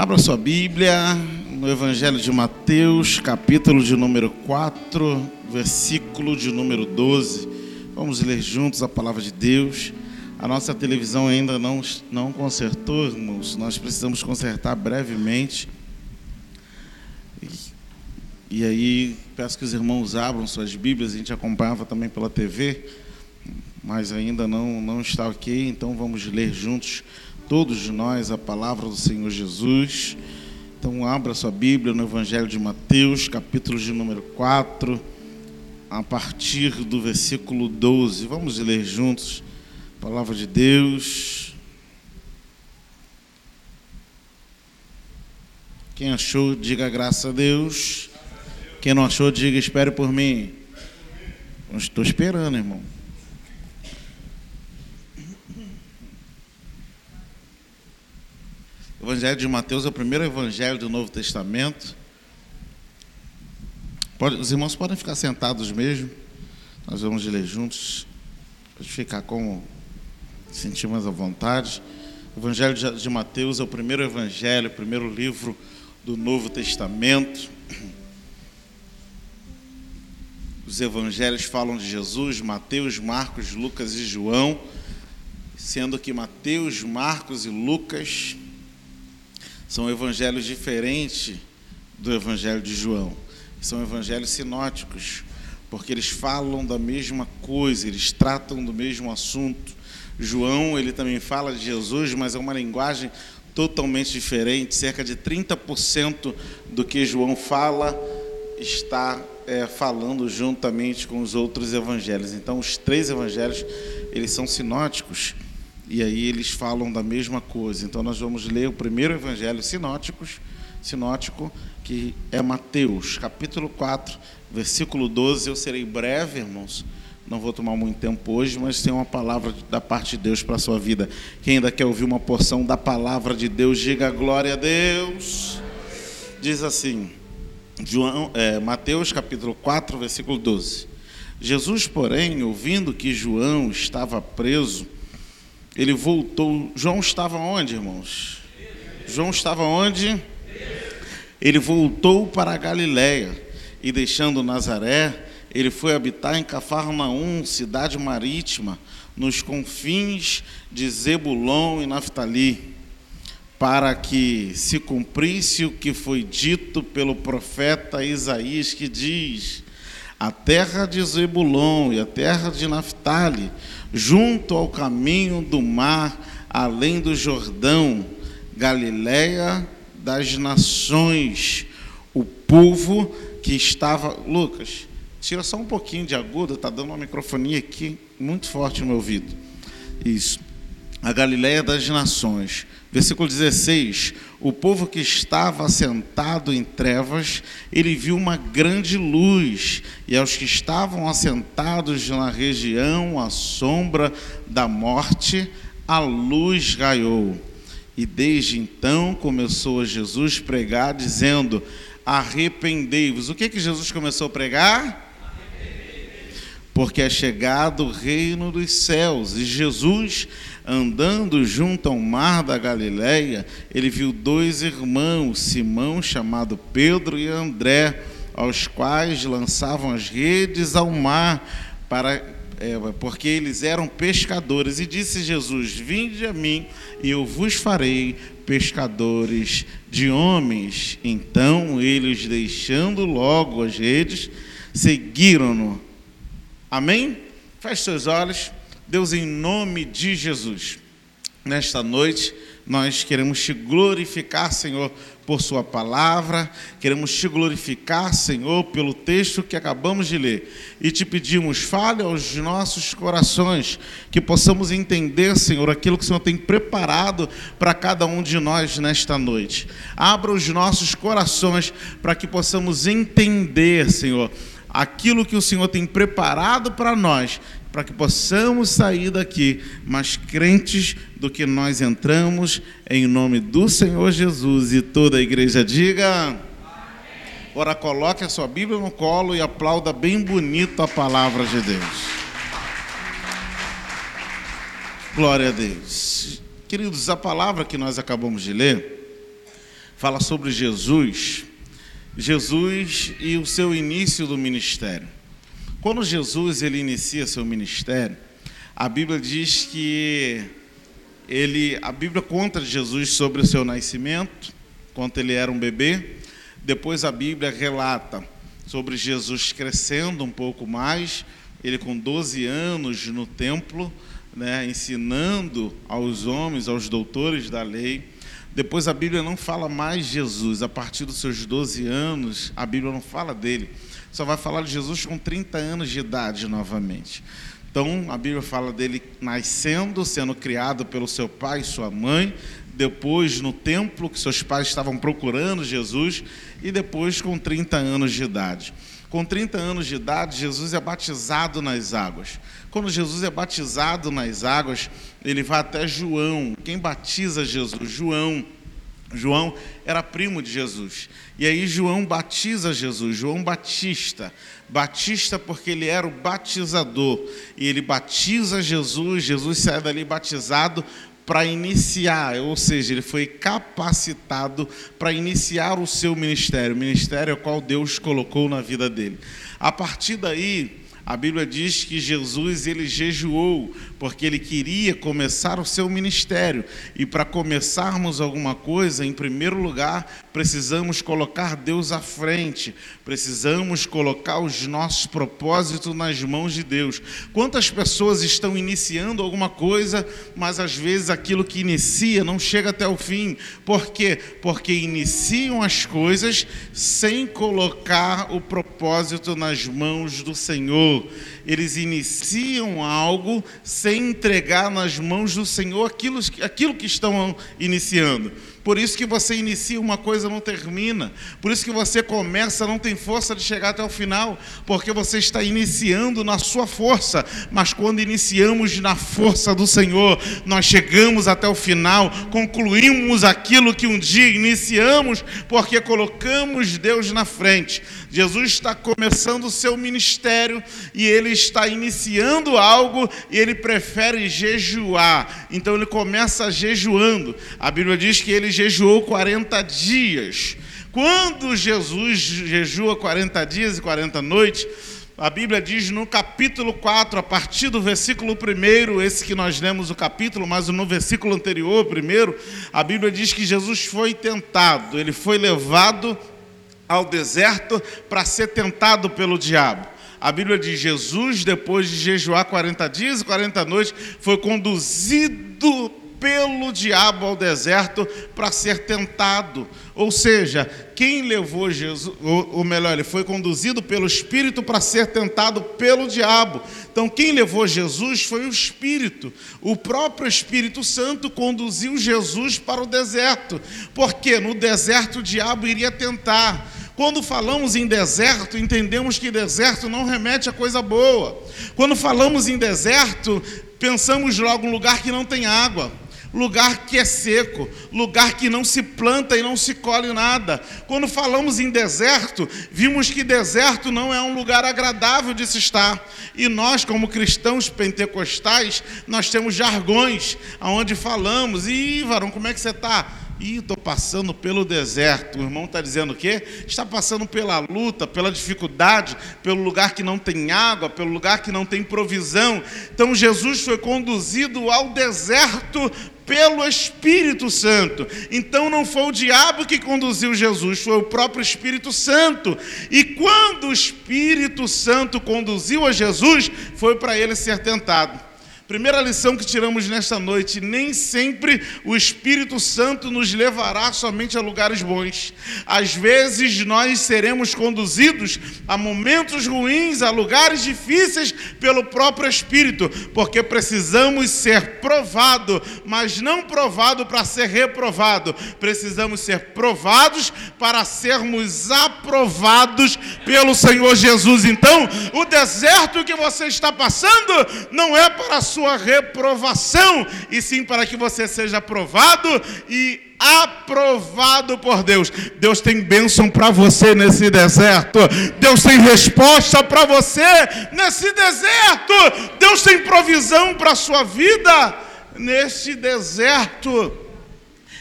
Abra sua Bíblia no Evangelho de Mateus, capítulo de número 4, versículo de número 12. Vamos ler juntos a palavra de Deus. A nossa televisão ainda não, não consertou, irmãos. Nós precisamos consertar brevemente. E, e aí, peço que os irmãos abram suas Bíblias. A gente acompanhava também pela TV, mas ainda não, não está ok. Então, vamos ler juntos todos nós a palavra do Senhor Jesus. Então, abra sua Bíblia no Evangelho de Mateus, capítulo de número 4, a partir do versículo 12. Vamos ler juntos a palavra de Deus. Quem achou, diga graças a Deus. Quem não achou, diga espere por mim. Estou esperando, irmão. Evangelho de Mateus é o primeiro evangelho do Novo Testamento. Pode, os irmãos podem ficar sentados mesmo. Nós vamos ler juntos. Pode ficar como sentir mais à vontade. O Evangelho de Mateus é o primeiro evangelho, o primeiro livro do Novo Testamento. Os evangelhos falam de Jesus, Mateus, Marcos, Lucas e João, sendo que Mateus, Marcos e Lucas são evangelhos diferentes do evangelho de João. São evangelhos sinóticos, porque eles falam da mesma coisa, eles tratam do mesmo assunto. João, ele também fala de Jesus, mas é uma linguagem totalmente diferente. Cerca de 30% do que João fala está é, falando juntamente com os outros evangelhos. Então, os três evangelhos, eles são sinóticos e aí eles falam da mesma coisa. Então nós vamos ler o primeiro evangelho sinóticos, sinótico, que é Mateus, capítulo 4, versículo 12. Eu serei breve, irmãos. Não vou tomar muito tempo hoje, mas tem uma palavra da parte de Deus para a sua vida. Quem ainda quer ouvir uma porção da palavra de Deus, diga glória a Deus. Diz assim, João, é, Mateus capítulo 4, versículo 12. Jesus, porém, ouvindo que João estava preso, ele voltou. João estava onde, irmãos? João estava onde? Ele voltou para a Galiléia e deixando Nazaré, ele foi habitar em Cafarnaum, cidade marítima, nos confins de Zebulon e Naftali, para que se cumprisse o que foi dito pelo profeta Isaías, que diz: A terra de Zebulon e a terra de Naftali junto ao caminho do mar, além do Jordão, Galiléia das nações, o povo que estava. Lucas, tira só um pouquinho de agudo, está dando uma microfonia aqui muito forte no meu ouvido. Isso. A Galiléia das nações. Versículo 16: O povo que estava assentado em trevas, ele viu uma grande luz, e aos que estavam assentados na região à sombra da morte, a luz raiou. E desde então começou Jesus pregar, dizendo: Arrependei-vos. O que, que Jesus começou a pregar? Porque é chegado o reino dos céus, e Jesus andando junto ao mar da Galileia, ele viu dois irmãos, Simão, chamado Pedro, e André, aos quais lançavam as redes ao mar, para, é, porque eles eram pescadores. E disse Jesus: Vinde a mim, e eu vos farei pescadores de homens. Então eles, deixando logo as redes, seguiram-no. Amém? Feche seus olhos. Deus, em nome de Jesus, nesta noite nós queremos te glorificar, Senhor, por Sua palavra, queremos te glorificar, Senhor, pelo texto que acabamos de ler e te pedimos, fale aos nossos corações, que possamos entender, Senhor, aquilo que o Senhor tem preparado para cada um de nós nesta noite. Abra os nossos corações para que possamos entender, Senhor, aquilo que o Senhor tem preparado para nós para que possamos sair daqui mais crentes do que nós entramos, em nome do Senhor Jesus. E toda a igreja diga. Ora, coloque a sua Bíblia no colo e aplauda bem bonito a palavra de Deus. Glória a Deus. Queridos, a palavra que nós acabamos de ler fala sobre Jesus, Jesus e o seu início do ministério. Quando Jesus ele inicia seu ministério, a Bíblia diz que ele, a Bíblia conta Jesus sobre o seu nascimento, quando ele era um bebê. Depois a Bíblia relata sobre Jesus crescendo um pouco mais, ele com 12 anos no templo, né, ensinando aos homens, aos doutores da lei. Depois a Bíblia não fala mais Jesus, a partir dos seus 12 anos, a Bíblia não fala dele. Só vai falar de Jesus com 30 anos de idade novamente. Então, a Bíblia fala dele nascendo, sendo criado pelo seu pai e sua mãe, depois no templo que seus pais estavam procurando Jesus e depois com 30 anos de idade. Com 30 anos de idade, Jesus é batizado nas águas. Quando Jesus é batizado nas águas, ele vai até João. Quem batiza Jesus? João. João era primo de Jesus. E aí João batiza Jesus, João Batista. Batista porque ele era o batizador. E ele batiza Jesus, Jesus sai dali batizado para iniciar, ou seja, ele foi capacitado para iniciar o seu ministério, o ministério ao qual Deus colocou na vida dele. A partir daí, a Bíblia diz que Jesus ele jejuou porque ele queria começar o seu ministério. E para começarmos alguma coisa, em primeiro lugar, precisamos colocar Deus à frente. Precisamos colocar os nossos propósitos nas mãos de Deus. Quantas pessoas estão iniciando alguma coisa, mas às vezes aquilo que inicia não chega até o fim. Por quê? Porque iniciam as coisas sem colocar o propósito nas mãos do Senhor eles iniciam algo sem entregar nas mãos do Senhor aquilo, aquilo que estão iniciando. Por isso que você inicia uma coisa não termina. Por isso que você começa não tem força de chegar até o final, porque você está iniciando na sua força. Mas quando iniciamos na força do Senhor, nós chegamos até o final, concluímos aquilo que um dia iniciamos, porque colocamos Deus na frente. Jesus está começando o seu ministério e ele está iniciando algo e ele prefere jejuar. Então ele começa jejuando. A Bíblia diz que ele jejuou 40 dias. Quando Jesus jejua 40 dias e 40 noites, a Bíblia diz no capítulo 4, a partir do versículo 1, esse que nós lemos o capítulo, mas no versículo anterior, primeiro, a Bíblia diz que Jesus foi tentado, ele foi levado ao deserto para ser tentado pelo diabo. A Bíblia diz: Jesus, depois de jejuar 40 dias e 40 noites, foi conduzido pelo diabo ao deserto para ser tentado. Ou seja, quem levou Jesus, ou melhor, ele foi conduzido pelo Espírito para ser tentado pelo diabo. Então, quem levou Jesus foi o Espírito. O próprio Espírito Santo conduziu Jesus para o deserto. Porque no deserto o diabo iria tentar. Quando falamos em deserto, entendemos que deserto não remete a coisa boa. Quando falamos em deserto, pensamos logo em lugar que não tem água lugar que é seco, lugar que não se planta e não se colhe nada. Quando falamos em deserto, vimos que deserto não é um lugar agradável de se estar. E nós, como cristãos pentecostais, nós temos jargões aonde falamos: "E varão, como é que você está?" Ih, estou passando pelo deserto. O irmão está dizendo o quê? Está passando pela luta, pela dificuldade, pelo lugar que não tem água, pelo lugar que não tem provisão. Então Jesus foi conduzido ao deserto pelo Espírito Santo. Então não foi o diabo que conduziu Jesus, foi o próprio Espírito Santo. E quando o Espírito Santo conduziu a Jesus, foi para ele ser tentado. Primeira lição que tiramos nesta noite: nem sempre o Espírito Santo nos levará somente a lugares bons. Às vezes nós seremos conduzidos a momentos ruins, a lugares difíceis pelo próprio Espírito, porque precisamos ser provado, mas não provado para ser reprovado. Precisamos ser provados para sermos aprovados pelo Senhor Jesus. Então, o deserto que você está passando não é para a sua sua reprovação, e sim para que você seja aprovado e aprovado por Deus. Deus tem bênção para você nesse deserto. Deus tem resposta para você nesse deserto. Deus tem provisão para a sua vida nesse deserto.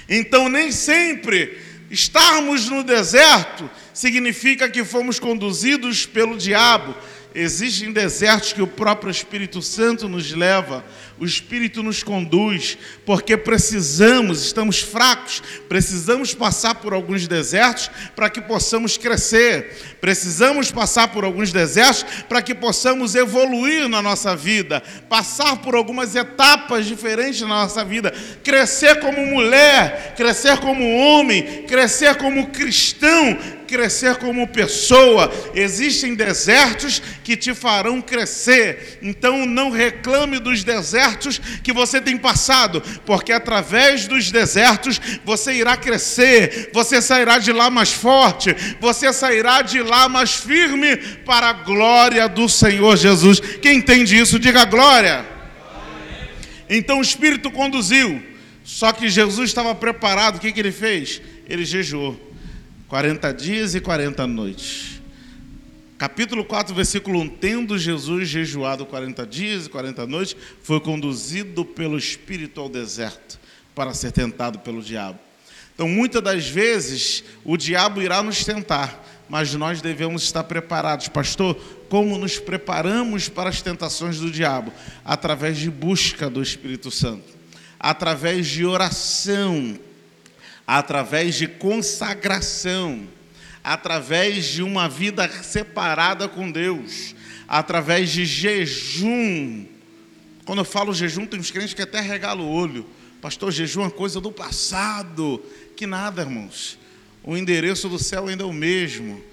Então, nem sempre Estarmos no deserto significa que fomos conduzidos pelo diabo Existem desertos que o próprio Espírito Santo nos leva, o Espírito nos conduz, porque precisamos, estamos fracos, precisamos passar por alguns desertos para que possamos crescer, precisamos passar por alguns desertos para que possamos evoluir na nossa vida, passar por algumas etapas diferentes na nossa vida, crescer como mulher, crescer como homem, crescer como cristão, crescer como pessoa. Existem desertos que te farão crescer. Então não reclame dos desertos que você tem passado, porque através dos desertos você irá crescer, você sairá de lá mais forte, você sairá de lá mais firme para a glória do Senhor Jesus. Quem entende isso, diga glória. Então o Espírito conduziu. Só que Jesus estava preparado, o que, que ele fez? Ele jejuou. 40 dias e 40 noites. Capítulo 4, versículo 1: Tendo Jesus jejuado 40 dias e 40 noites, foi conduzido pelo Espírito ao deserto para ser tentado pelo diabo. Então, muitas das vezes, o diabo irá nos tentar, mas nós devemos estar preparados. Pastor, como nos preparamos para as tentações do diabo? Através de busca do Espírito Santo, através de oração, através de consagração, através de uma vida separada com Deus, através de jejum. Quando eu falo jejum, tem uns crentes que até regalam o olho. Pastor, jejum é coisa do passado. Que nada, irmãos. O endereço do céu ainda é o mesmo.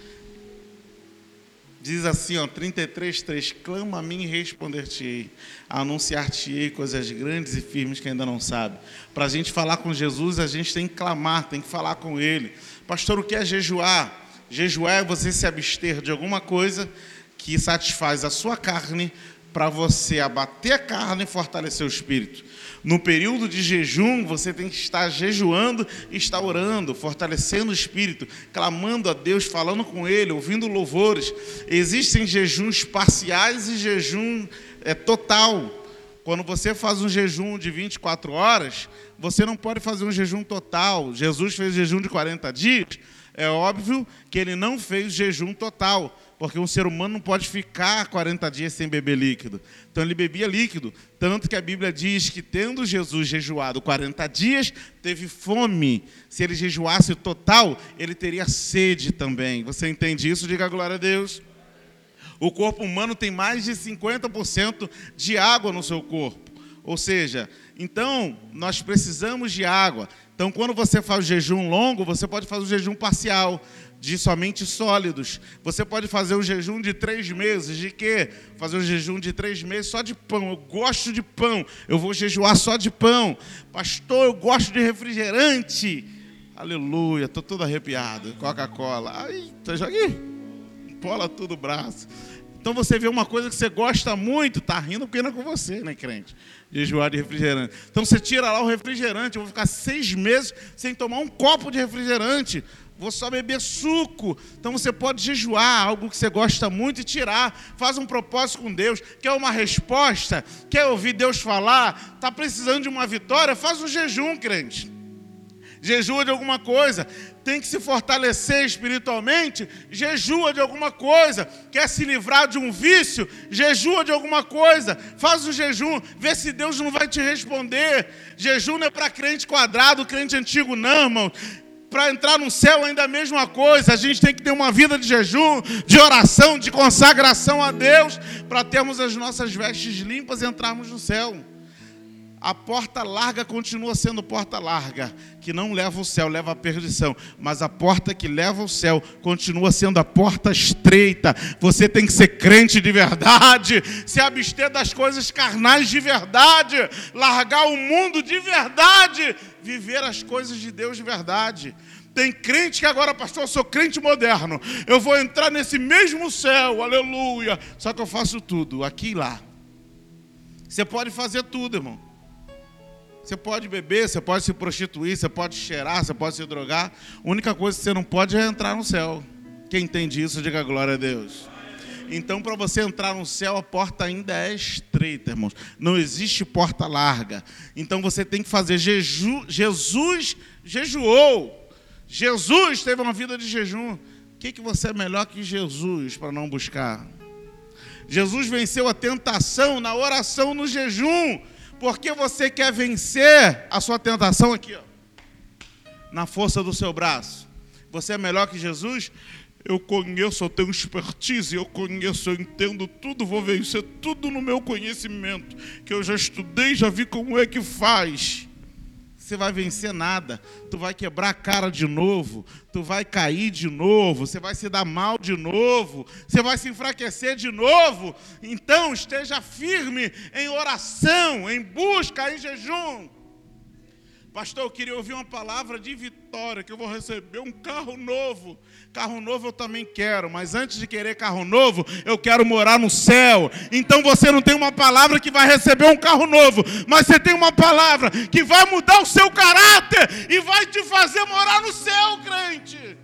Diz assim, ó, 33, 3, clama a mim e responder-te-ei, anunciar-te-ei coisas grandes e firmes que ainda não sabe. Para a gente falar com Jesus, a gente tem que clamar, tem que falar com Ele. Pastor, o que é jejuar? Jejuar é você se abster de alguma coisa que satisfaz a sua carne para você abater a carne e fortalecer o espírito. No período de jejum, você tem que estar jejuando estar orando, fortalecendo o espírito, clamando a Deus, falando com Ele, ouvindo louvores. Existem jejuns parciais e jejum é, total. Quando você faz um jejum de 24 horas, você não pode fazer um jejum total. Jesus fez jejum de 40 dias. É óbvio que ele não fez jejum total porque um ser humano não pode ficar 40 dias sem beber líquido. Então ele bebia líquido, tanto que a Bíblia diz que tendo Jesus jejuado 40 dias, teve fome. Se ele jejuasse total, ele teria sede também. Você entende isso? Diga glória a Deus. O corpo humano tem mais de 50% de água no seu corpo. Ou seja, então nós precisamos de água. Então, quando você faz o jejum longo, você pode fazer o jejum parcial de somente sólidos. Você pode fazer um jejum de três meses. De quê? Fazer um jejum de três meses só de pão. Eu gosto de pão. Eu vou jejuar só de pão. Pastor, eu gosto de refrigerante. Aleluia, estou todo arrepiado. Coca-Cola. Ai, tá aqui. Pola tudo o braço. Então você vê uma coisa que você gosta muito, tá rindo é com você, né, crente? Jejuar de refrigerante. Então você tira lá o refrigerante, eu vou ficar seis meses sem tomar um copo de refrigerante vou só beber suco. Então você pode jejuar algo que você gosta muito e tirar. Faz um propósito com Deus. Quer uma resposta? Quer ouvir Deus falar? Está precisando de uma vitória? Faz um jejum, crente. Jejua de alguma coisa. Tem que se fortalecer espiritualmente? Jejua de alguma coisa. Quer se livrar de um vício? Jejua de alguma coisa. Faz o jejum. Vê se Deus não vai te responder. Jejum não é para crente quadrado, crente antigo, não, irmão para entrar no céu ainda a mesma coisa. A gente tem que ter uma vida de jejum, de oração, de consagração a Deus, para termos as nossas vestes limpas e entrarmos no céu. A porta larga continua sendo porta larga, que não leva ao céu, leva à perdição. Mas a porta que leva ao céu continua sendo a porta estreita. Você tem que ser crente de verdade, se abster das coisas carnais de verdade, largar o mundo de verdade, viver as coisas de Deus de verdade. Tem crente que agora, pastor, eu sou crente moderno. Eu vou entrar nesse mesmo céu, aleluia. Só que eu faço tudo, aqui e lá. Você pode fazer tudo, irmão. Você pode beber, você pode se prostituir, você pode cheirar, você pode se drogar. A única coisa que você não pode é entrar no céu. Quem entende isso, diga glória a Deus. Então, para você entrar no céu, a porta ainda é estreita, irmãos. Não existe porta larga. Então, você tem que fazer jeju. Jesus jejuou. Jesus teve uma vida de jejum. O que, que você é melhor que Jesus para não buscar? Jesus venceu a tentação na oração no jejum. Porque você quer vencer a sua tentação aqui, ó, na força do seu braço. Você é melhor que Jesus? Eu conheço, eu tenho expertise, eu conheço, eu entendo tudo, vou vencer tudo no meu conhecimento, que eu já estudei, já vi como é que faz. Você vai vencer nada, tu vai quebrar a cara de novo, tu vai cair de novo, você vai se dar mal de novo, você vai se enfraquecer de novo. Então esteja firme em oração, em busca, em jejum. Pastor, eu queria ouvir uma palavra de vitória, que eu vou receber um carro novo. Carro novo eu também quero, mas antes de querer carro novo, eu quero morar no céu. Então você não tem uma palavra que vai receber um carro novo, mas você tem uma palavra que vai mudar o seu caráter e vai te fazer morar no céu, crente.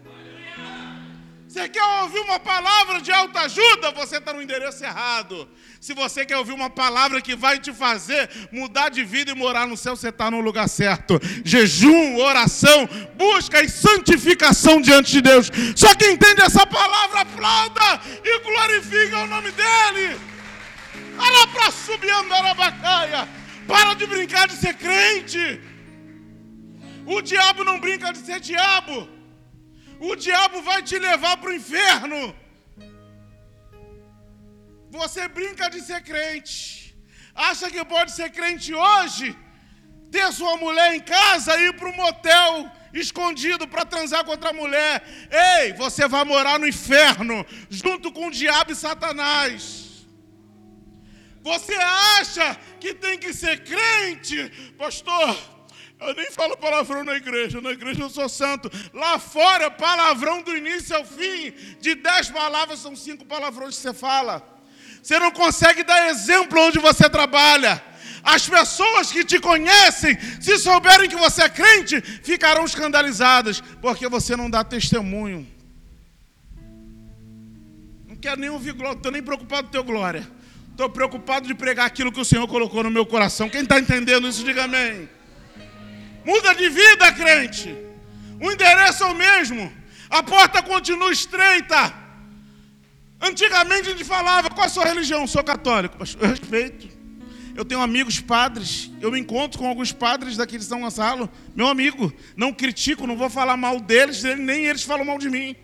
Você quer ouvir uma palavra de alta ajuda? Você está no endereço errado. Se você quer ouvir uma palavra que vai te fazer mudar de vida e morar no céu, você está no lugar certo. Jejum, oração, busca e santificação diante de Deus. Só quem entende essa palavra, aplauda e glorifica o nome dEle. Para subir andarabacaia. Para de brincar de ser crente. O diabo não brinca de ser diabo. O diabo vai te levar para o inferno. Você brinca de ser crente. Acha que pode ser crente hoje? Ter sua mulher em casa e ir para um motel escondido para transar com outra mulher. Ei, você vai morar no inferno junto com o diabo e Satanás. Você acha que tem que ser crente, pastor? Eu nem falo palavrão na igreja, na igreja eu sou santo. Lá fora, palavrão do início ao fim. De dez palavras, são cinco palavrões que você fala. Você não consegue dar exemplo onde você trabalha. As pessoas que te conhecem, se souberem que você é crente, ficarão escandalizadas, porque você não dá testemunho. Não quero nem ouvir glória, estou nem preocupado com teu glória. Estou preocupado de pregar aquilo que o Senhor colocou no meu coração. Quem está entendendo isso, diga amém. Muda de vida, crente. O endereço é o mesmo. A porta continua estreita. Antigamente a gente falava, qual a sua religião? Sou católico. Eu respeito. Eu tenho amigos padres. Eu me encontro com alguns padres daqui de São Gonçalo. Meu amigo, não critico, não vou falar mal deles, nem eles falam mal de mim.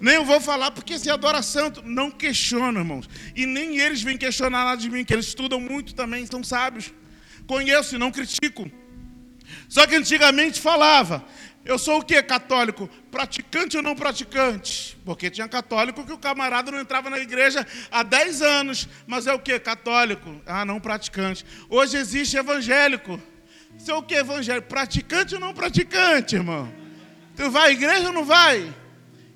Nem eu vou falar porque se adora santo. Não questiono, irmãos. E nem eles vêm questionar nada de mim, que eles estudam muito também, são sábios. Conheço e não critico. Só que antigamente falava, eu sou o que? Católico. Praticante ou não praticante? Porque tinha católico que o camarada não entrava na igreja há 10 anos. Mas é o que? Católico. Ah, não praticante. Hoje existe evangélico. Você é o que evangélico? Praticante ou não praticante, irmão? Tu vai à igreja ou não vai?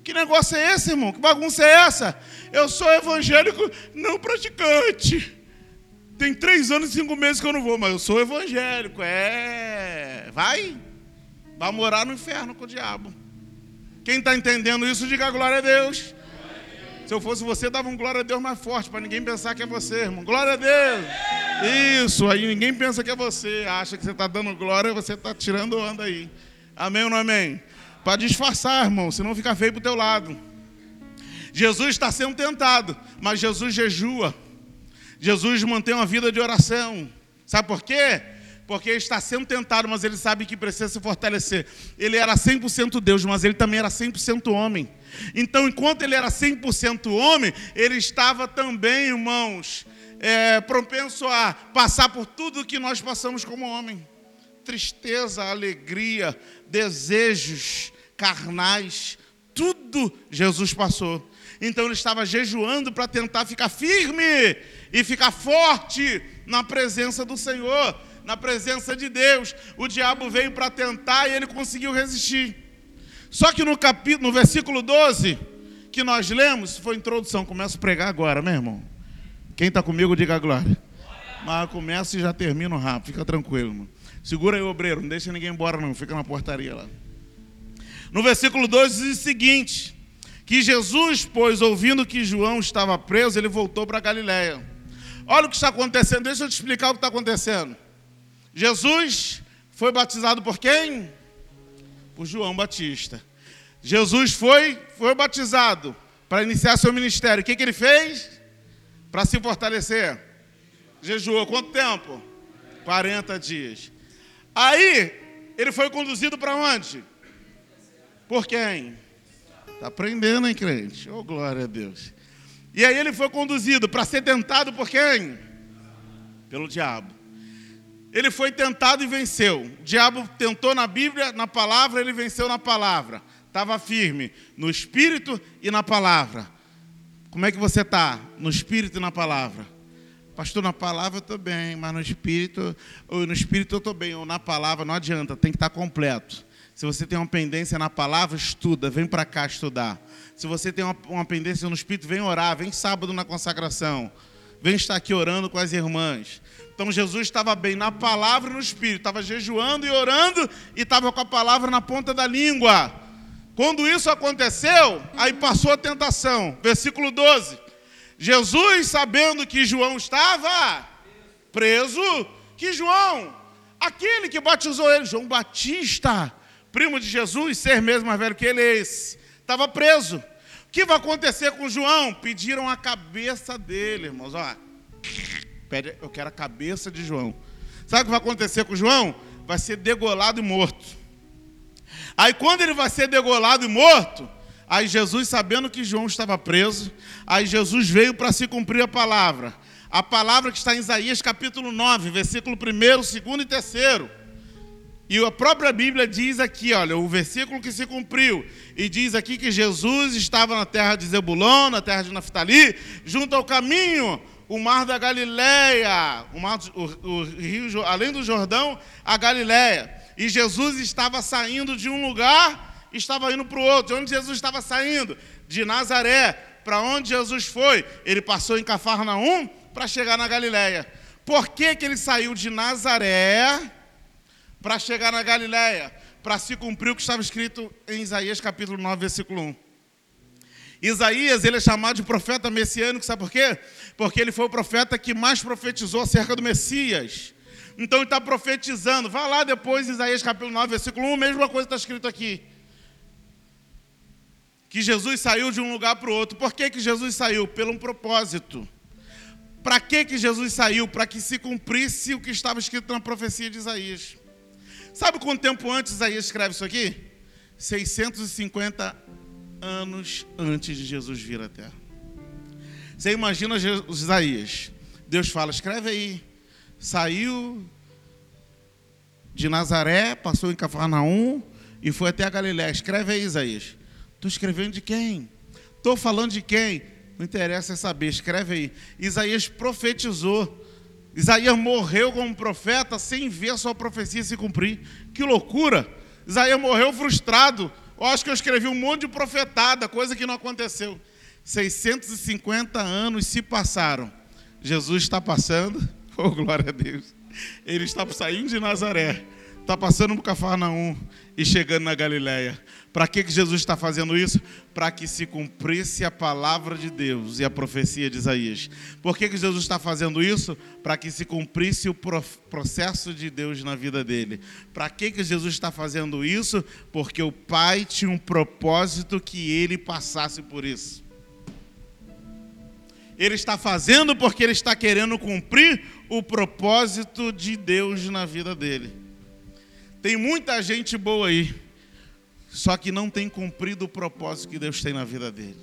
Que negócio é esse, irmão? Que bagunça é essa? Eu sou evangélico não praticante. Tem três anos e cinco meses que eu não vou, mas eu sou evangélico. É. Vai? Vai morar no inferno com o diabo. Quem está entendendo isso, diga glória a Deus. Se eu fosse você, dava um glória a Deus mais forte, para ninguém pensar que é você, irmão. Glória a Deus. Isso, aí ninguém pensa que é você. Acha que você está dando glória, você está tirando onda aí. Amém ou não amém? Para disfarçar, irmão, senão fica feio para o teu lado. Jesus está sendo tentado, mas Jesus jejua. Jesus mantém uma vida de oração. Sabe por quê? Porque está sendo tentado, mas ele sabe que precisa se fortalecer. Ele era 100% Deus, mas ele também era 100% homem. Então, enquanto ele era 100% homem, ele estava também, irmãos, é, propenso a passar por tudo que nós passamos como homem: tristeza, alegria, desejos carnais, tudo Jesus passou. Então ele estava jejuando para tentar ficar firme e ficar forte na presença do Senhor na presença de Deus. O diabo veio para tentar e ele conseguiu resistir. Só que no capítulo, no versículo 12, que nós lemos, foi introdução, começo a pregar agora, meu irmão. Quem está comigo, diga a glória. Mas começo e já termino rápido, fica tranquilo, mano. Segura aí, obreiro, não deixa ninguém embora, não, fica na portaria lá. No versículo 12 diz o seguinte: que Jesus, pois, ouvindo que João estava preso, ele voltou para Galiléia. Olha o que está acontecendo, deixa eu te explicar o que está acontecendo. Jesus foi batizado por quem? Por João Batista. Jesus foi, foi batizado para iniciar seu ministério. O que, que ele fez? Para se fortalecer. Jejuou quanto tempo? 40 dias. Aí, ele foi conduzido para onde? Por quem? Está aprendendo, hein, crente? Oh, glória a Deus. E aí ele foi conduzido para ser tentado por quem? Pelo diabo. Ele foi tentado e venceu. O diabo tentou na Bíblia, na palavra, ele venceu na palavra. Estava firme no espírito e na palavra. Como é que você está? No espírito e na palavra. Pastor, na palavra eu estou bem, mas no espírito, ou no espírito eu estou bem, ou na palavra não adianta, tem que estar tá completo. Se você tem uma pendência na palavra, estuda, vem para cá estudar. Se você tem uma, uma pendência no espírito, vem orar, vem sábado na consagração. Vem estar aqui orando com as irmãs. Então Jesus estava bem na palavra e no espírito, estava jejuando e orando e estava com a palavra na ponta da língua. Quando isso aconteceu, aí passou a tentação. Versículo 12. Jesus, sabendo que João estava preso, que João, aquele que batizou ele, João Batista, primo de Jesus, ser mesmo mais velho que ele, esse, estava preso. O que vai acontecer com João? Pediram a cabeça dele, irmãos. Ó, pede, eu quero a cabeça de João. Sabe o que vai acontecer com João? Vai ser degolado e morto. Aí quando ele vai ser degolado e morto, aí Jesus, sabendo que João estava preso, aí Jesus veio para se cumprir a palavra. A palavra que está em Isaías capítulo 9, versículo 1, 2 e 3. E a própria Bíblia diz aqui, olha, o versículo que se cumpriu, e diz aqui que Jesus estava na terra de Zebulon, na terra de Naftali, junto ao caminho o mar da Galileia, o, mar, o, o rio, além do Jordão, a Galileia. E Jesus estava saindo de um lugar, estava indo para o outro. De onde Jesus estava saindo? De Nazaré. Para onde Jesus foi? Ele passou em Cafarnaum para chegar na Galileia. Por que, que ele saiu de Nazaré para chegar na Galileia? Para se cumprir o que estava escrito em Isaías capítulo 9, versículo 1. Isaías, ele é chamado de profeta messiânico, sabe por quê? Porque ele foi o profeta que mais profetizou acerca do Messias. Então ele está profetizando. Vá lá depois, Isaías capítulo 9, versículo 1, mesma coisa está escrito aqui. Que Jesus saiu de um lugar para o outro. Por que, que Jesus saiu? Pelo um propósito. Para que, que Jesus saiu? Para que se cumprisse o que estava escrito na profecia de Isaías. Sabe quanto tempo antes Isaías escreve isso aqui? 650 anos antes de Jesus vir à terra. Você imagina Isaías. Deus fala: escreve aí. Saiu de Nazaré, passou em Cafarnaum e foi até a Galiléia. Escreve aí, Isaías. Estou escrevendo de quem? Estou falando de quem? Não interessa é saber, escreve aí. Isaías profetizou. Isaías morreu como profeta sem ver a sua profecia se cumprir. Que loucura! Isaías morreu frustrado, eu acho que eu escrevi um monte de profetada, coisa que não aconteceu. 650 anos se passaram. Jesus está passando, oh glória a Deus. Ele está saindo de Nazaré, está passando por Cafarnaum e chegando na Galiléia. Para que, que Jesus está fazendo isso? Para que se cumprisse a palavra de Deus e a profecia de Isaías. Por que, que Jesus está fazendo isso? Para que se cumprisse o processo de Deus na vida dele. Para que, que Jesus está fazendo isso? Porque o Pai tinha um propósito que ele passasse por isso. Ele está fazendo porque ele está querendo cumprir o propósito de Deus na vida dele. Tem muita gente boa aí só que não tem cumprido o propósito que Deus tem na vida dele.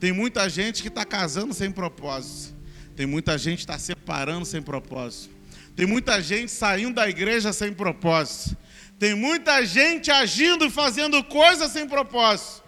Tem muita gente que está casando sem propósito. Tem muita gente que está separando sem propósito. Tem muita gente saindo da igreja sem propósito. Tem muita gente agindo e fazendo coisas sem propósito.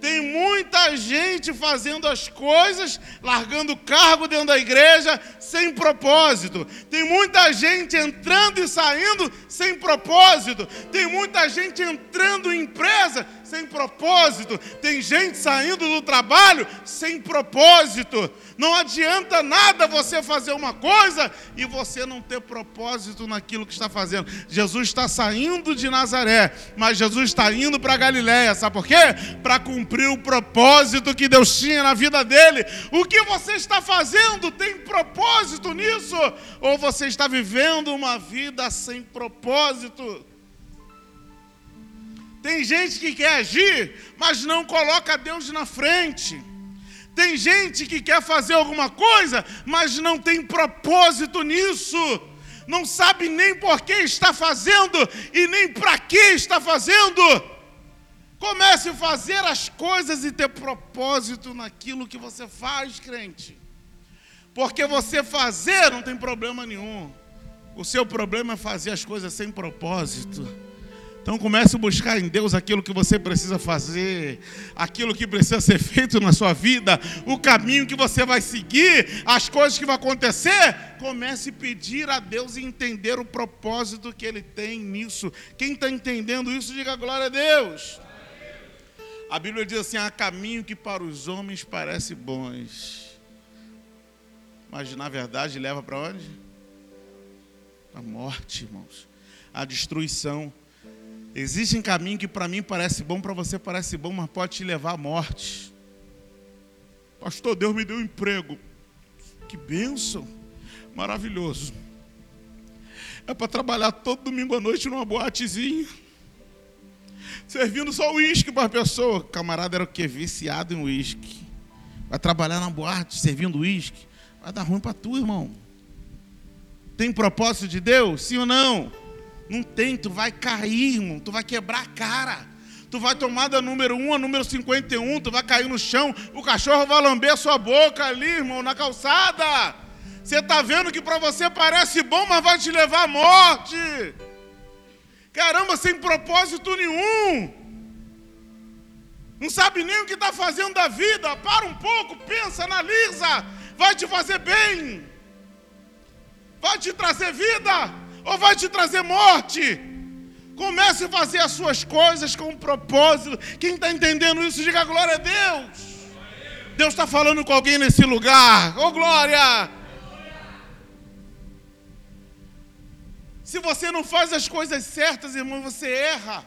Tem muita gente fazendo as coisas, largando cargo dentro da igreja sem propósito. Tem muita gente entrando e saindo sem propósito. Tem muita gente entrando em empresa sem propósito. Tem gente saindo do trabalho sem propósito. Não adianta nada você fazer uma coisa e você não ter propósito naquilo que está fazendo. Jesus está saindo de Nazaré, mas Jesus está indo para Galiléia. Sabe por quê? Para cumprir o propósito que Deus tinha na vida dele. O que você está fazendo tem propósito nisso? Ou você está vivendo uma vida sem propósito? Tem gente que quer agir, mas não coloca Deus na frente. Tem gente que quer fazer alguma coisa, mas não tem propósito nisso. Não sabe nem por que está fazendo e nem para que está fazendo. Comece a fazer as coisas e ter propósito naquilo que você faz, crente. Porque você fazer não tem problema nenhum. O seu problema é fazer as coisas sem propósito. Então comece a buscar em Deus aquilo que você precisa fazer, aquilo que precisa ser feito na sua vida, o caminho que você vai seguir, as coisas que vão acontecer. Comece a pedir a Deus e entender o propósito que Ele tem nisso. Quem está entendendo isso, diga glória a Deus. A Bíblia diz assim: há caminho que para os homens parece bons, mas na verdade leva para onde? A morte, irmãos, a destruição. Existe um caminho que para mim parece bom, para você parece bom, mas pode te levar à morte. Pastor, Deus me deu um emprego. Que bênção! Maravilhoso. É para trabalhar todo domingo à noite numa boatezinha. Servindo só uísque para a pessoa. O camarada era o quê? Viciado em uísque. Vai trabalhar na boate servindo uísque. Vai dar ruim para tu, irmão. Tem propósito de Deus? Sim ou não? Não tem, tu vai cair, irmão. Tu vai quebrar a cara. Tu vai tomar da número 1 a número 51, tu vai cair no chão, o cachorro vai lamber a sua boca ali, irmão, na calçada. Você está vendo que para você parece bom, mas vai te levar à morte. Caramba, sem propósito nenhum. Não sabe nem o que está fazendo da vida. Para um pouco, pensa, analisa. Vai te fazer bem. Vai te trazer vida ou vai te trazer morte? Comece a fazer as suas coisas com um propósito. Quem está entendendo isso, diga glória a Deus. Deus está falando com alguém nesse lugar. Ô oh, glória! Se você não faz as coisas certas, irmão, você erra.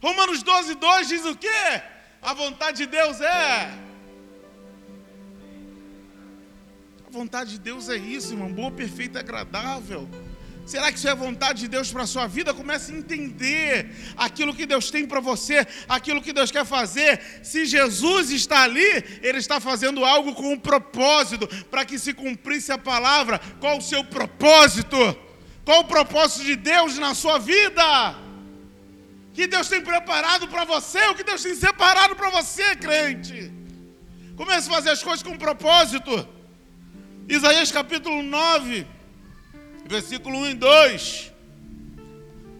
Romanos 12, 2 diz o quê? A vontade de Deus é. A vontade de Deus é isso, irmão. Boa, perfeita, agradável. Será que isso é vontade de Deus para a sua vida? Comece a entender aquilo que Deus tem para você, aquilo que Deus quer fazer. Se Jesus está ali, Ele está fazendo algo com um propósito, para que se cumprisse a palavra. Qual o seu propósito? Qual o propósito de Deus na sua vida? Que Deus tem preparado para você, o que Deus tem separado para você, crente. Comece a fazer as coisas com um propósito. Isaías capítulo 9 versículo 1 e 2.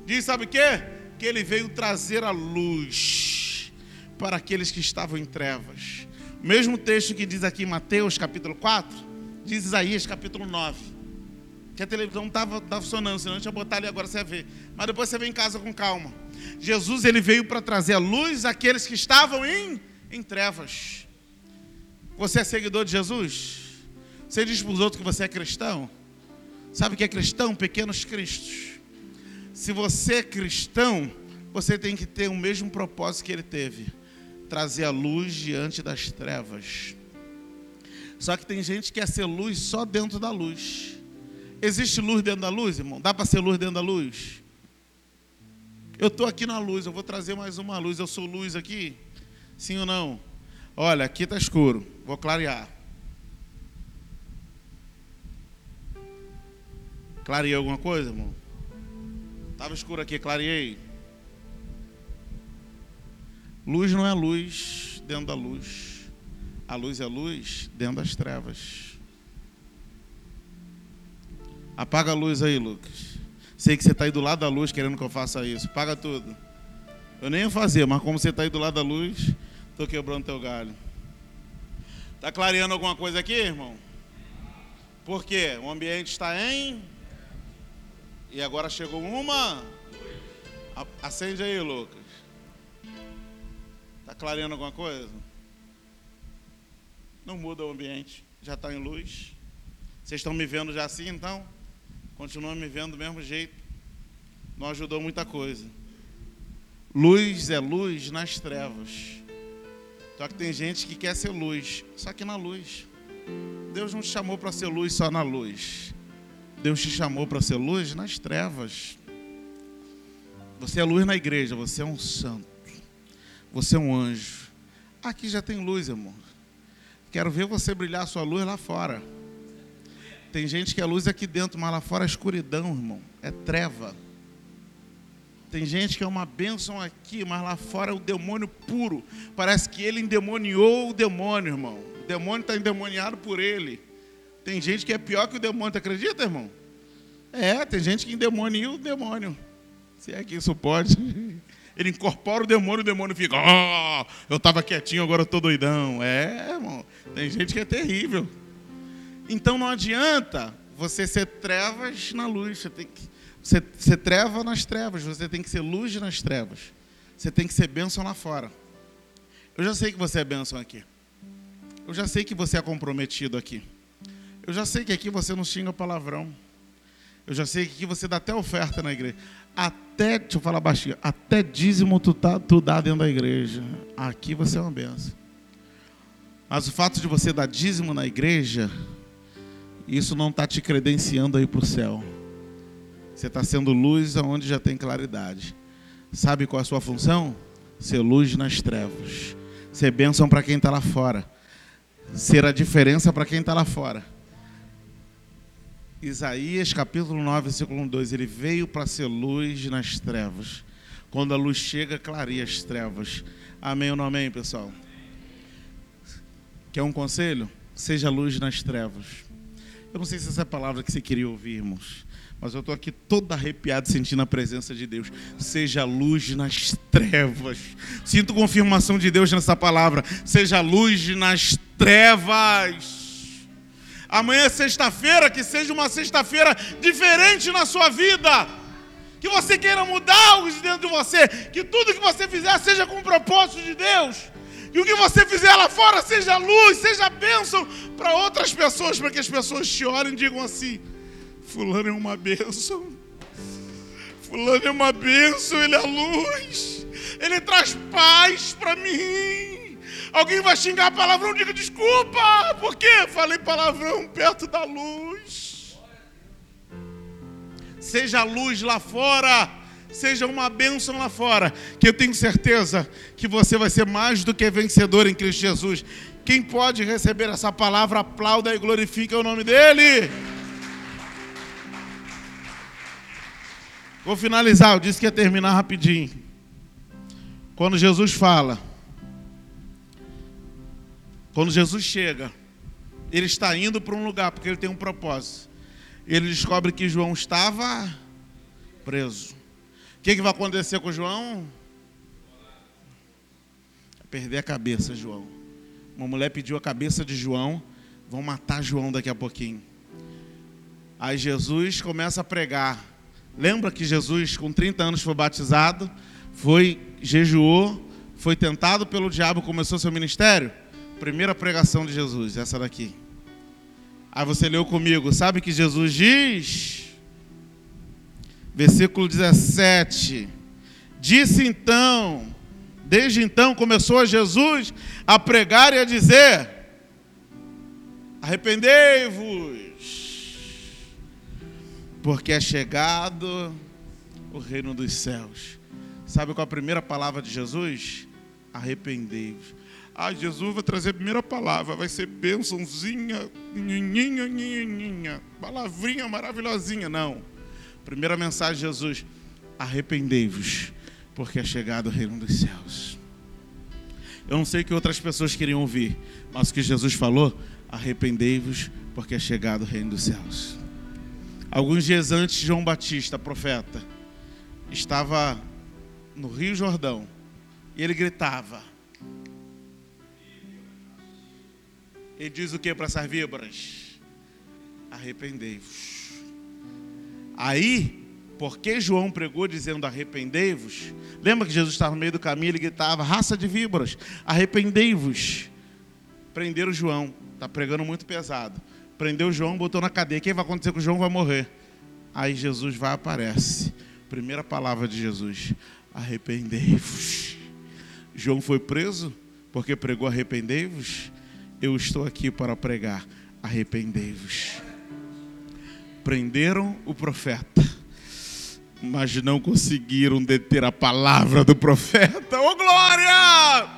Diz, sabe o quê? Que ele veio trazer a luz para aqueles que estavam em trevas. O mesmo texto que diz aqui em Mateus capítulo 4, diz Isaías capítulo 9. Que a televisão não estava funcionando, senão eu tinha botar ali agora você vai ver. Mas depois você vem em casa com calma. Jesus ele veio para trazer a luz àqueles que estavam em, em trevas. Você é seguidor de Jesus? Você diz para os outros que você é cristão? Sabe o que é cristão? Pequenos cristos. Se você é cristão, você tem que ter o mesmo propósito que ele teve: trazer a luz diante das trevas. Só que tem gente que quer ser luz só dentro da luz. Existe luz dentro da luz, irmão? Dá para ser luz dentro da luz? Eu estou aqui na luz, eu vou trazer mais uma luz. Eu sou luz aqui? Sim ou não? Olha, aqui está escuro, vou clarear. Clareei alguma coisa, irmão? Estava escuro aqui, clareei. Luz não é luz dentro da luz. A luz é luz dentro das trevas. Apaga a luz aí, Lucas. Sei que você está aí do lado da luz querendo que eu faça isso. Paga tudo. Eu nem ia fazer, mas como você está aí do lado da luz, estou quebrando teu galho. Está clareando alguma coisa aqui, irmão? Por quê? O ambiente está em e agora chegou uma. Acende aí, Lucas. Está clareando alguma coisa? Não muda o ambiente. Já está em luz. Vocês estão me vendo já assim, então? Continuam me vendo do mesmo jeito. Não ajudou muita coisa. Luz é luz nas trevas. Só que tem gente que quer ser luz, só que na luz. Deus não te chamou para ser luz só na luz. Deus te chamou para ser luz nas trevas. Você é luz na igreja, você é um santo. Você é um anjo. Aqui já tem luz, irmão. Quero ver você brilhar a sua luz lá fora. Tem gente que é luz aqui dentro, mas lá fora é escuridão, irmão. É treva. Tem gente que é uma bênção aqui, mas lá fora é o demônio puro. Parece que ele endemoniou o demônio, irmão. O demônio está endemoniado por ele. Tem gente que é pior que o demônio, tu acredita, irmão? É, tem gente que endemonia o demônio. Se é que isso pode. Ele incorpora o demônio, o demônio fica, oh, eu estava quietinho, agora eu doidão. É, irmão, tem gente que é terrível. Então não adianta você ser trevas na luz, você tem que ser, ser treva nas trevas, você tem que ser luz nas trevas. Você tem que ser bênção lá fora. Eu já sei que você é bênção aqui. Eu já sei que você é comprometido aqui. Eu já sei que aqui você não xinga palavrão. Eu já sei que aqui você dá até oferta na igreja. Até, deixa eu falar baixinho, até dízimo tu, tá, tu dá dentro da igreja. Aqui você é uma benção. Mas o fato de você dar dízimo na igreja, isso não está te credenciando aí para o céu. Você está sendo luz aonde já tem claridade. Sabe qual é a sua função? Ser luz nas trevas. Ser bênção para quem está lá fora. Ser a diferença para quem está lá fora. Isaías capítulo 9, versículo 2, ele veio para ser luz nas trevas. Quando a luz chega, clareia as trevas. Amém ou não amém, pessoal? Quer um conselho? Seja luz nas trevas. Eu não sei se essa é a palavra que você queria ouvir, irmãos, mas eu estou aqui todo arrepiado sentindo a presença de Deus. Seja luz nas trevas. Sinto confirmação de Deus nessa palavra. Seja luz nas trevas. Amanhã é sexta-feira, que seja uma sexta-feira diferente na sua vida. Que você queira mudar os dentro de você. Que tudo que você fizer seja com o propósito de Deus. Que o que você fizer lá fora seja luz, seja bênção para outras pessoas, para que as pessoas te olhem e digam assim: Fulano é uma bênção. Fulano é uma bênção, ele é luz. Ele traz paz para mim. Alguém vai xingar palavrão, diga desculpa, por quê? Falei palavrão perto da luz. Seja luz lá fora, seja uma bênção lá fora, que eu tenho certeza que você vai ser mais do que vencedor em Cristo Jesus. Quem pode receber essa palavra, aplauda e glorifique o nome dEle. Vou finalizar, eu disse que ia terminar rapidinho. Quando Jesus fala, quando Jesus chega, ele está indo para um lugar, porque ele tem um propósito. Ele descobre que João estava preso. O que, que vai acontecer com João? Perder a cabeça, João. Uma mulher pediu a cabeça de João. Vão matar João daqui a pouquinho. Aí Jesus começa a pregar. Lembra que Jesus, com 30 anos, foi batizado, foi, jejuou, foi tentado pelo diabo, começou seu ministério? Primeira pregação de Jesus, essa daqui. Aí você leu comigo, sabe que Jesus diz? Versículo 17. Disse então, desde então começou Jesus a pregar e a dizer: Arrependei-vos, porque é chegado o reino dos céus. Sabe qual a primeira palavra de Jesus? Arrependei-vos. Ah, Jesus vai trazer a primeira palavra, vai ser bênçãozinha, nhinhinha, nhinhinha, palavrinha maravilhosinha. Não. Primeira mensagem de Jesus: arrependei-vos, porque é chegado o reino dos céus. Eu não sei o que outras pessoas queriam ouvir, mas o que Jesus falou: arrependei-vos, porque é chegado o reino dos céus. Alguns dias antes, João Batista, profeta, estava no Rio Jordão e ele gritava: Ele diz o que para essas víboras? Arrependei-vos. Aí, porque João pregou dizendo arrependei-vos, lembra que Jesus estava no meio do caminho, ele gritava, raça de víboras, arrependei-vos. Prenderam João, está pregando muito pesado. Prendeu João, botou na cadeia. O que vai acontecer com João? Vai morrer. Aí Jesus vai aparece. Primeira palavra de Jesus: arrependei-vos. João foi preso porque pregou arrependei-vos eu estou aqui para pregar: arrependei-vos. Prenderam o profeta, mas não conseguiram deter a palavra do profeta. Ô oh, glória!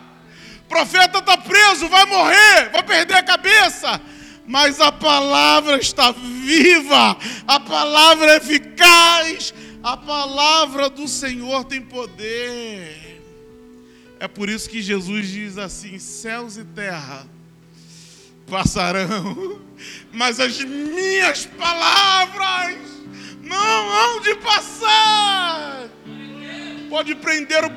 O profeta está preso, vai morrer, vai perder a cabeça. Mas a palavra está viva, a palavra é eficaz, a palavra do Senhor tem poder. É por isso que Jesus diz assim: céus e terra passarão, mas as minhas palavras não hão de passar. Pode prender o,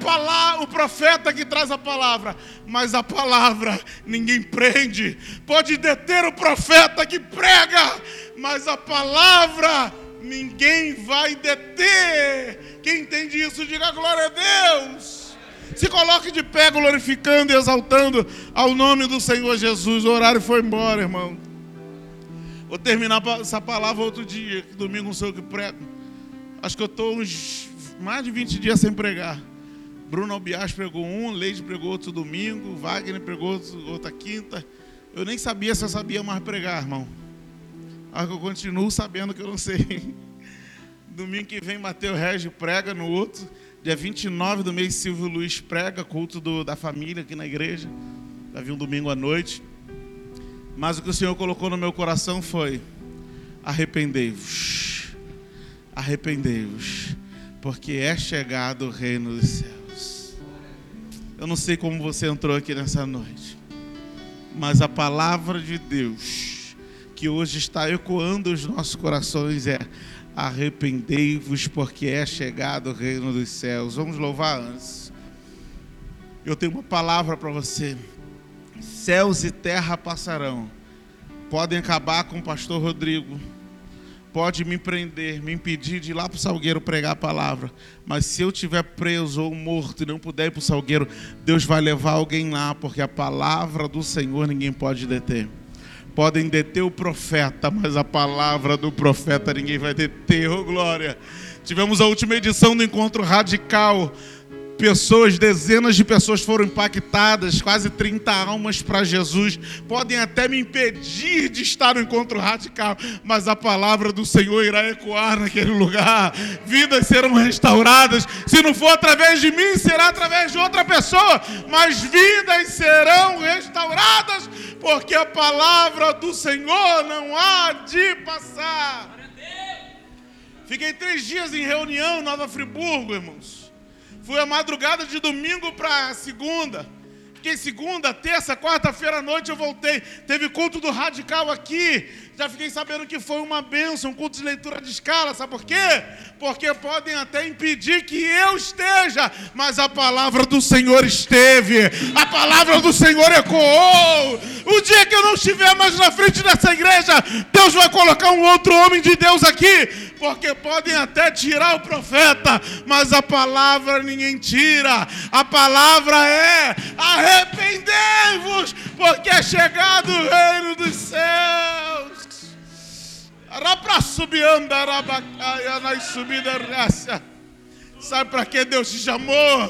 o profeta que traz a palavra, mas a palavra ninguém prende. Pode deter o profeta que prega, mas a palavra ninguém vai deter. Quem entende isso, diga glória a Deus. Se coloque de pé, glorificando e exaltando ao nome do Senhor Jesus. O horário foi embora, irmão. Vou terminar essa palavra outro dia, domingo não sei o que prego. Acho que eu estou uns mais de 20 dias sem pregar. Bruno Albiás pregou um, Leide pregou outro domingo, Wagner pregou outro, outra quinta. Eu nem sabia se eu sabia mais pregar, irmão. Que eu continuo sabendo que eu não sei. Domingo que vem, Mateus Regis prega no outro. Dia 29 do mês, Silvio Luiz prega, culto do, da família aqui na igreja. Vai vir um domingo à noite. Mas o que o Senhor colocou no meu coração foi: arrependei-vos, arrependei-vos, porque é chegado o reino dos céus. Eu não sei como você entrou aqui nessa noite, mas a palavra de Deus que hoje está ecoando os nossos corações é: arrependei-vos, porque é chegado o reino dos céus. Vamos louvar antes. Eu tenho uma palavra para você. Céus e terra passarão. Podem acabar com o pastor Rodrigo. Pode me prender, me impedir de ir lá para o Salgueiro pregar a palavra. Mas se eu estiver preso ou morto e não puder ir para o Salgueiro, Deus vai levar alguém lá, porque a palavra do Senhor ninguém pode deter. Podem deter o profeta, mas a palavra do profeta ninguém vai deter. Oh, glória! Tivemos a última edição do Encontro Radical pessoas, dezenas de pessoas foram impactadas, quase 30 almas para Jesus. Podem até me impedir de estar no encontro radical, mas a palavra do Senhor irá ecoar naquele lugar. Vidas serão restauradas. Se não for através de mim, será através de outra pessoa, mas vidas serão restauradas, porque a palavra do Senhor não há de passar. Fiquei três dias em reunião Nova Friburgo, irmãos. Fui a madrugada de domingo para segunda. Fiquei segunda, terça, quarta-feira à noite eu voltei. Teve culto do radical aqui. Já fiquei sabendo que foi uma bênção, um culto de leitura de escala. Sabe por quê? Porque podem até impedir que eu esteja, mas a palavra do Senhor esteve. A palavra do Senhor ecoou. O dia que eu não estiver mais na frente dessa igreja, Deus vai colocar um outro homem de Deus aqui porque podem até tirar o profeta, mas a palavra ninguém tira. A palavra é: arrependei-vos, porque é chegado o reino dos céus. Sabe para que Deus te chamou?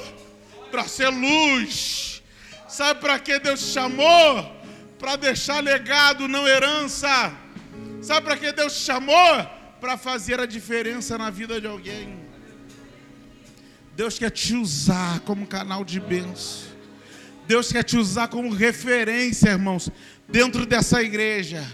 Para ser luz. Sabe para que Deus te chamou? Para deixar legado, não herança. Sabe para que Deus te chamou? para fazer a diferença na vida de alguém. Deus quer te usar como canal de bênção. Deus quer te usar como referência, irmãos, dentro dessa igreja.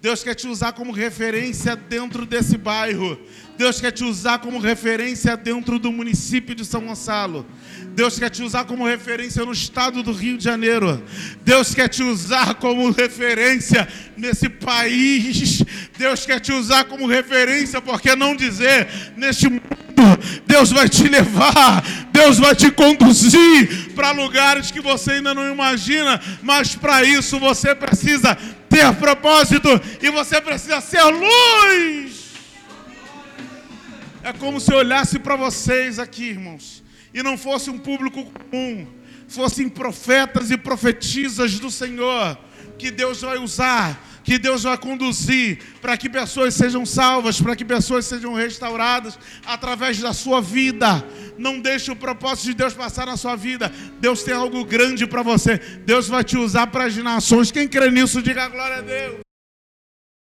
Deus quer te usar como referência dentro desse bairro. Deus quer te usar como referência dentro do município de São Gonçalo. Deus quer te usar como referência no estado do Rio de Janeiro. Deus quer te usar como referência nesse país. Deus quer te usar como referência, porque não dizer neste mundo Deus vai te levar, Deus vai te conduzir para lugares que você ainda não imagina, mas para isso você precisa ter propósito e você precisa ser luz. É como se eu olhasse para vocês aqui, irmãos, e não fosse um público comum, fossem profetas e profetisas do Senhor, que Deus vai usar, que Deus vai conduzir para que pessoas sejam salvas, para que pessoas sejam restauradas através da sua vida. Não deixe o propósito de Deus passar na sua vida. Deus tem algo grande para você. Deus vai te usar para as nações. Quem crê nisso, diga glória a Deus.